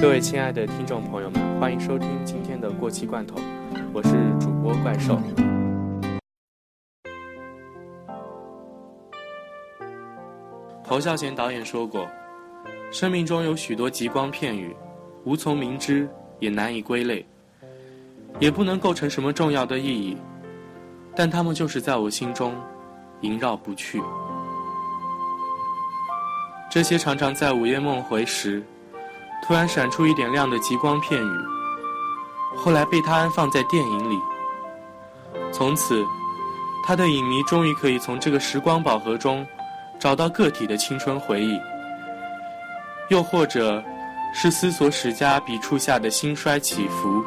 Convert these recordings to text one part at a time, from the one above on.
各位亲爱的听众朋友们，欢迎收听今天的过期罐头，我是主播怪兽。侯孝贤导演说过：“生命中有许多极光片语，无从明知，也难以归类，也不能构成什么重要的意义，但它们就是在我心中萦绕不去。这些常常在午夜梦回时，突然闪出一点亮的极光片语，后来被他安放在电影里，从此，他的影迷终于可以从这个时光宝盒中。”找到个体的青春回忆，又或者是思索史家笔触下的兴衰起伏。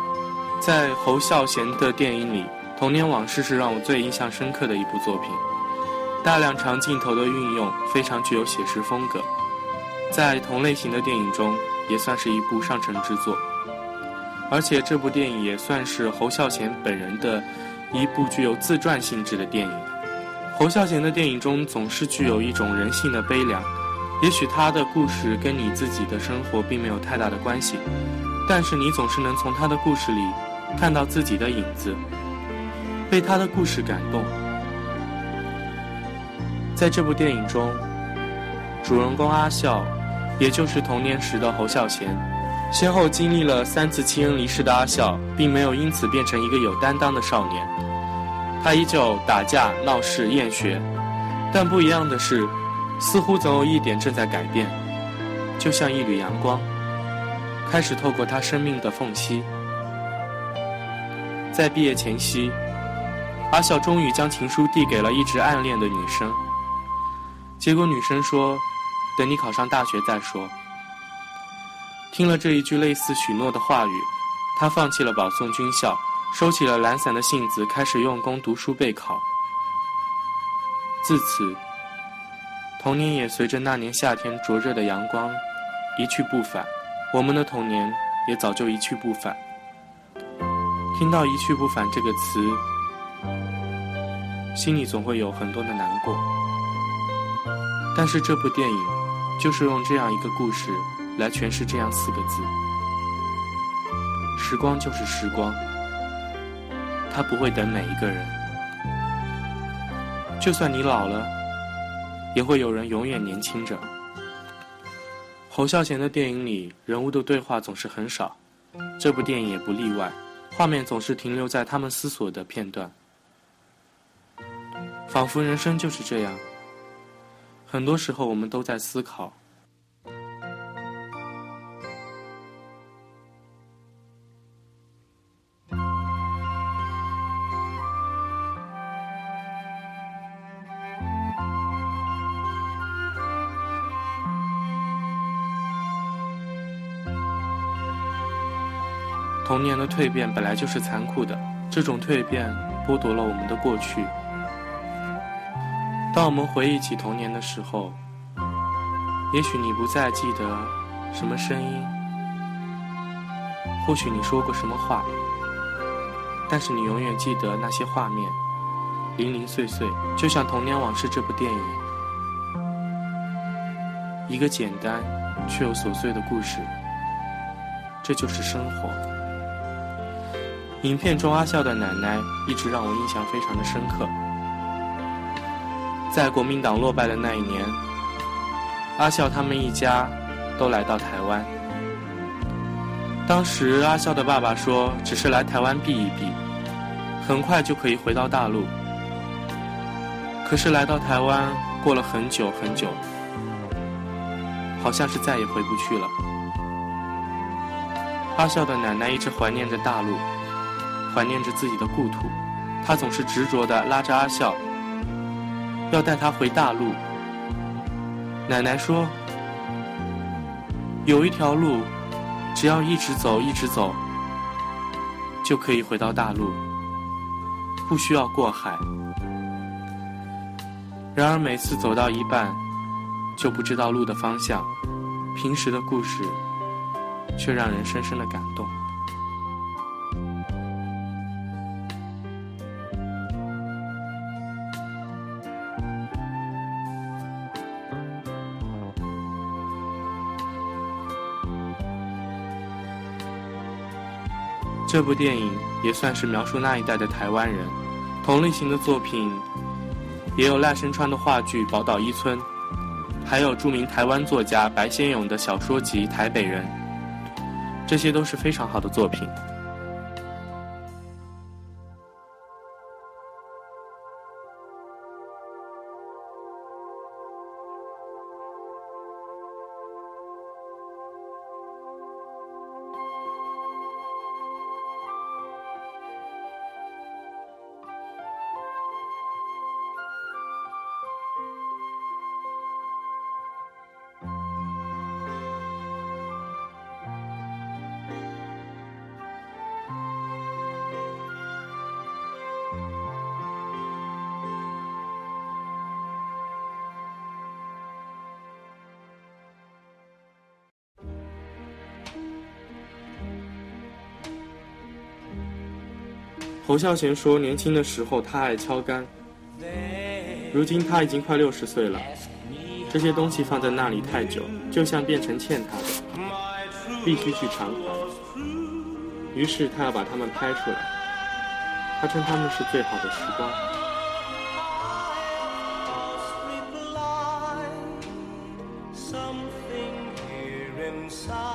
在侯孝贤的电影里，《童年往事》是让我最印象深刻的一部作品。大量长镜头的运用非常具有写实风格，在同类型的电影中也算是一部上乘之作。而且这部电影也算是侯孝贤本人的一部具有自传性质的电影。侯孝贤的电影中总是具有一种人性的悲凉，也许他的故事跟你自己的生活并没有太大的关系，但是你总是能从他的故事里看到自己的影子，被他的故事感动。在这部电影中，主人公阿孝，也就是童年时的侯孝贤，先后经历了三次亲人离世的阿孝，并没有因此变成一个有担当的少年。他依旧打架闹事厌学，但不一样的是，似乎总有一点正在改变，就像一缕阳光，开始透过他生命的缝隙。在毕业前夕，阿笑终于将情书递给了一直暗恋的女生，结果女生说：“等你考上大学再说。”听了这一句类似许诺的话语，他放弃了保送军校。收起了懒散的性子，开始用功读书备考。自此，童年也随着那年夏天灼热的阳光一去不返。我们的童年也早就一去不返。听到“一去不返”这个词，心里总会有很多的难过。但是这部电影就是用这样一个故事来诠释这样四个字：时光就是时光。他不会等每一个人，就算你老了，也会有人永远年轻着。侯孝贤的电影里，人物的对话总是很少，这部电影也不例外，画面总是停留在他们思索的片段，仿佛人生就是这样，很多时候我们都在思考。童年的蜕变本来就是残酷的，这种蜕变剥夺了我们的过去。当我们回忆起童年的时候，也许你不再记得什么声音，或许你说过什么话，但是你永远记得那些画面，零零碎碎，就像《童年往事》这部电影，一个简单却又琐碎的故事，这就是生活。影片中阿笑的奶奶一直让我印象非常的深刻。在国民党落败的那一年，阿笑他们一家都来到台湾。当时阿笑的爸爸说，只是来台湾避一避，很快就可以回到大陆。可是来到台湾过了很久很久，好像是再也回不去了。阿笑的奶奶一直怀念着大陆。怀念着自己的故土，她总是执着地拉着阿笑，要带他回大陆。奶奶说：“有一条路，只要一直走，一直走，就可以回到大陆，不需要过海。”然而每次走到一半，就不知道路的方向。平时的故事，却让人深深的感动。这部电影也算是描述那一代的台湾人。同类型的作品也有赖声川的话剧《宝岛一村》，还有著名台湾作家白先勇的小说集《台北人》，这些都是非常好的作品。侯孝贤说：“年轻的时候他爱敲杆，如今他已经快六十岁了。这些东西放在那里太久，就像变成欠他的，必须去偿还。于是他要把它们拍出来，他称他们是最好的时光。” Something here inside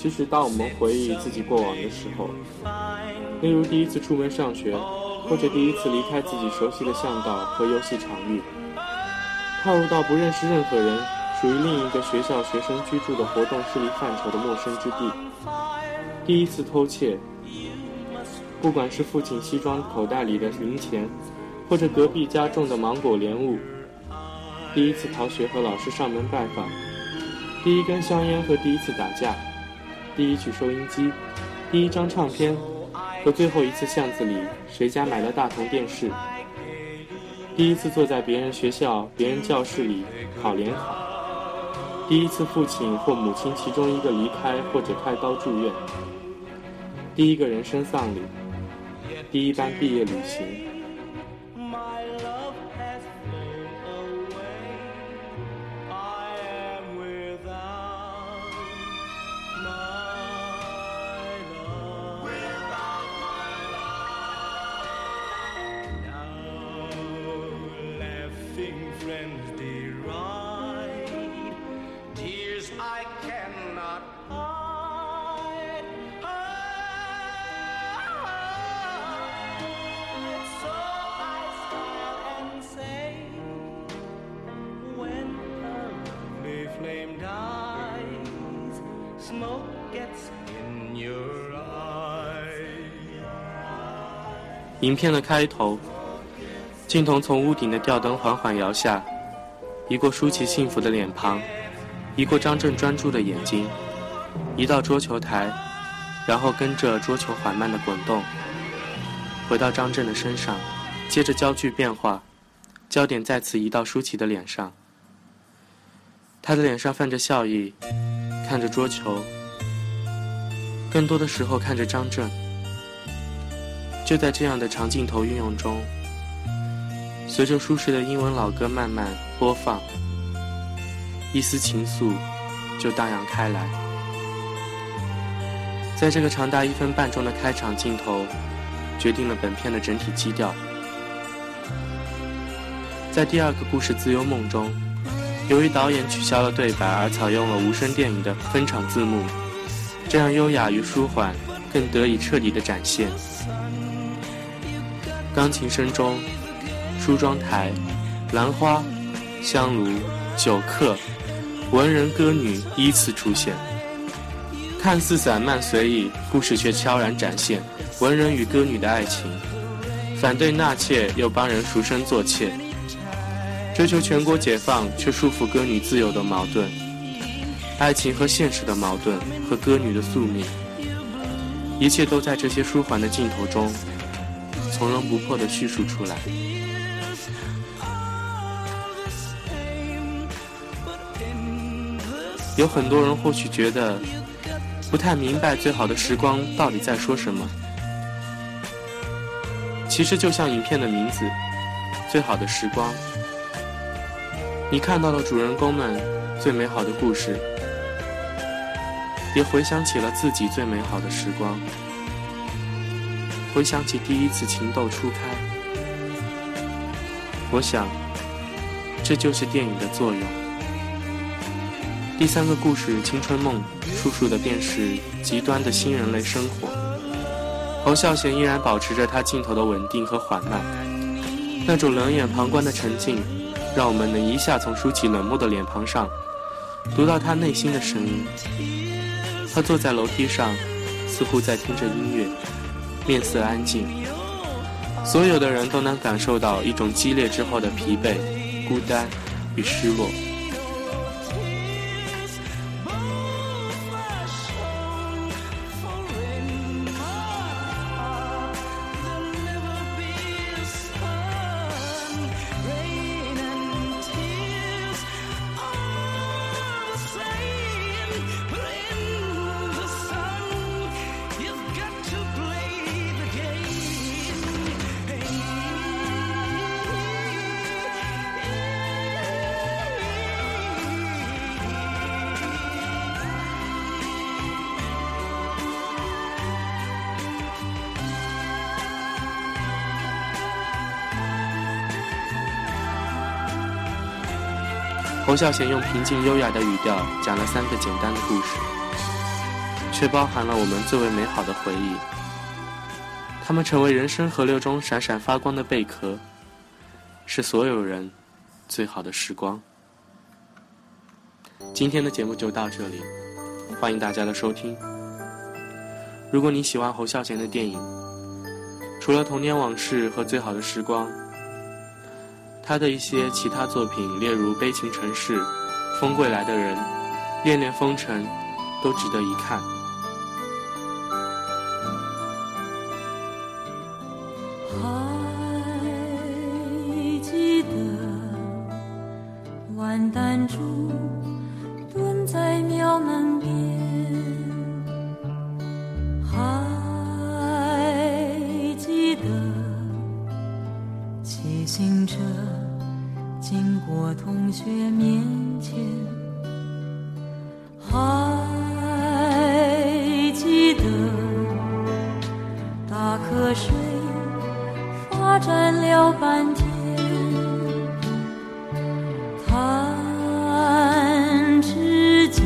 其实，当我们回忆自己过往的时候，例如第一次出门上学，或者第一次离开自己熟悉的巷道和游戏场域，踏入到不认识任何人、属于另一个学校学生居住的活动势力范畴的陌生之地，第一次偷窃，不管是父亲西装口袋里的零钱，或者隔壁家种的芒果莲雾，第一次逃学和老师上门拜访，第一根香烟和第一次打架。第一曲收音机，第一张唱片，和最后一次巷子里谁家买了大同电视。第一次坐在别人学校、别人教室里考联考。第一次父亲或母亲其中一个离开或者开刀住院。第一个人生丧礼。第一班毕业旅行。I cannot I，影片的开头，镜头从屋顶的吊灯缓缓摇下，移过舒淇幸福的脸庞，移过张震专注的眼睛，移到桌球台，然后跟着桌球缓慢的滚动，回到张震的身上，接着焦距变化，焦点再次移到舒淇的脸上，她的脸上泛着笑意，看着桌球，更多的时候看着张震。就在这样的长镜头运用中，随着舒适的英文老歌慢慢播放，一丝情愫就荡漾开来。在这个长达一分半钟的开场镜头，决定了本片的整体基调。在第二个故事《自由梦》中，由于导演取消了对白而采用了无声电影的分场字幕，这样优雅与舒缓更得以彻底的展现。钢琴声中，梳妆台、兰花、香炉、酒客、文人歌女依次出现。看似散漫随意，故事却悄然展现文人与歌女的爱情，反对纳妾又帮人赎身做妾，追求全国解放却束缚歌女自由的矛盾，爱情和现实的矛盾和歌女的宿命，一切都在这些舒缓的镜头中。从容不迫地叙述出来。有很多人或许觉得不太明白，最好的时光到底在说什么。其实就像影片的名字，《最好的时光》。你看到了主人公们最美好的故事，也回想起了自己最美好的时光，回想起第一次情窦初开。我想，这就是电影的作用。第三个故事《青春梦》，述述的便是极端的新人类生活。侯孝贤依然保持着他镜头的稳定和缓慢，那种冷眼旁观的沉静。让我们能一下从舒淇冷漠的脸庞上，读到他内心的声音。他坐在楼梯上，似乎在听着音乐，面色安静。所有的人都能感受到一种激烈之后的疲惫、孤单与失落。侯孝贤用平静优雅的语调讲了三个简单的故事，却包含了我们最为美好的回忆。他们成为人生河流中闪闪发光的贝壳，是所有人最好的时光。今天的节目就到这里，欢迎大家的收听。如果你喜欢侯孝贤的电影，除了《童年往事》和《最好的时光》。他的一些其他作品，例如《悲情城市》《风归来的人》《恋恋风尘》，都值得一看。发展了半天，弹指间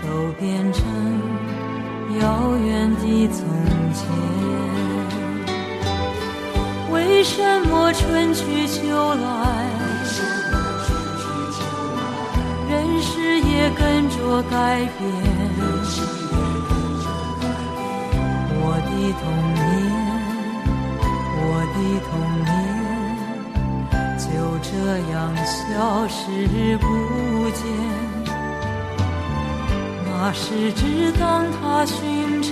都变成遥远的从前。为什么春去秋来，人世也跟着改变？我的童年，消失不见。那时只当它寻常。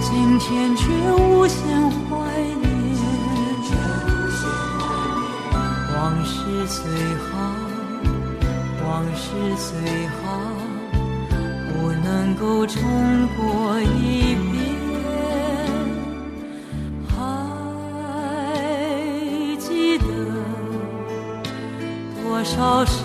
今天却无限怀念，往事虽好，往事虽好，不能够重过一潮湿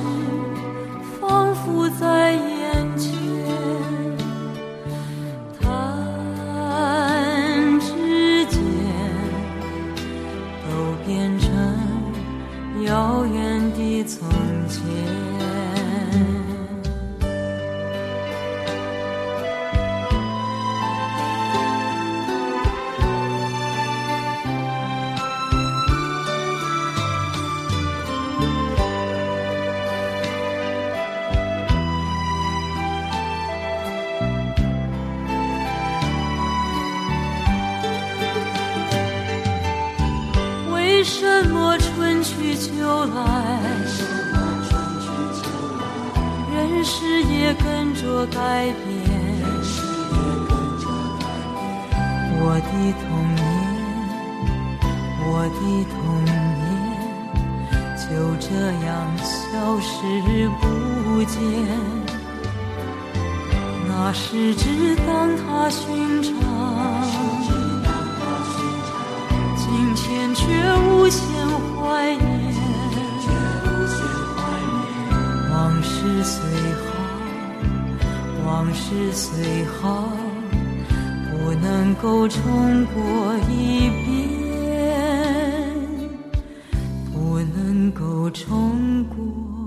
改变？我的童年，我的童年，就这样消失不见。那时只当他寻常，今天却无限怀念。往事虽好，往事虽好不能够重过一遍不能够重过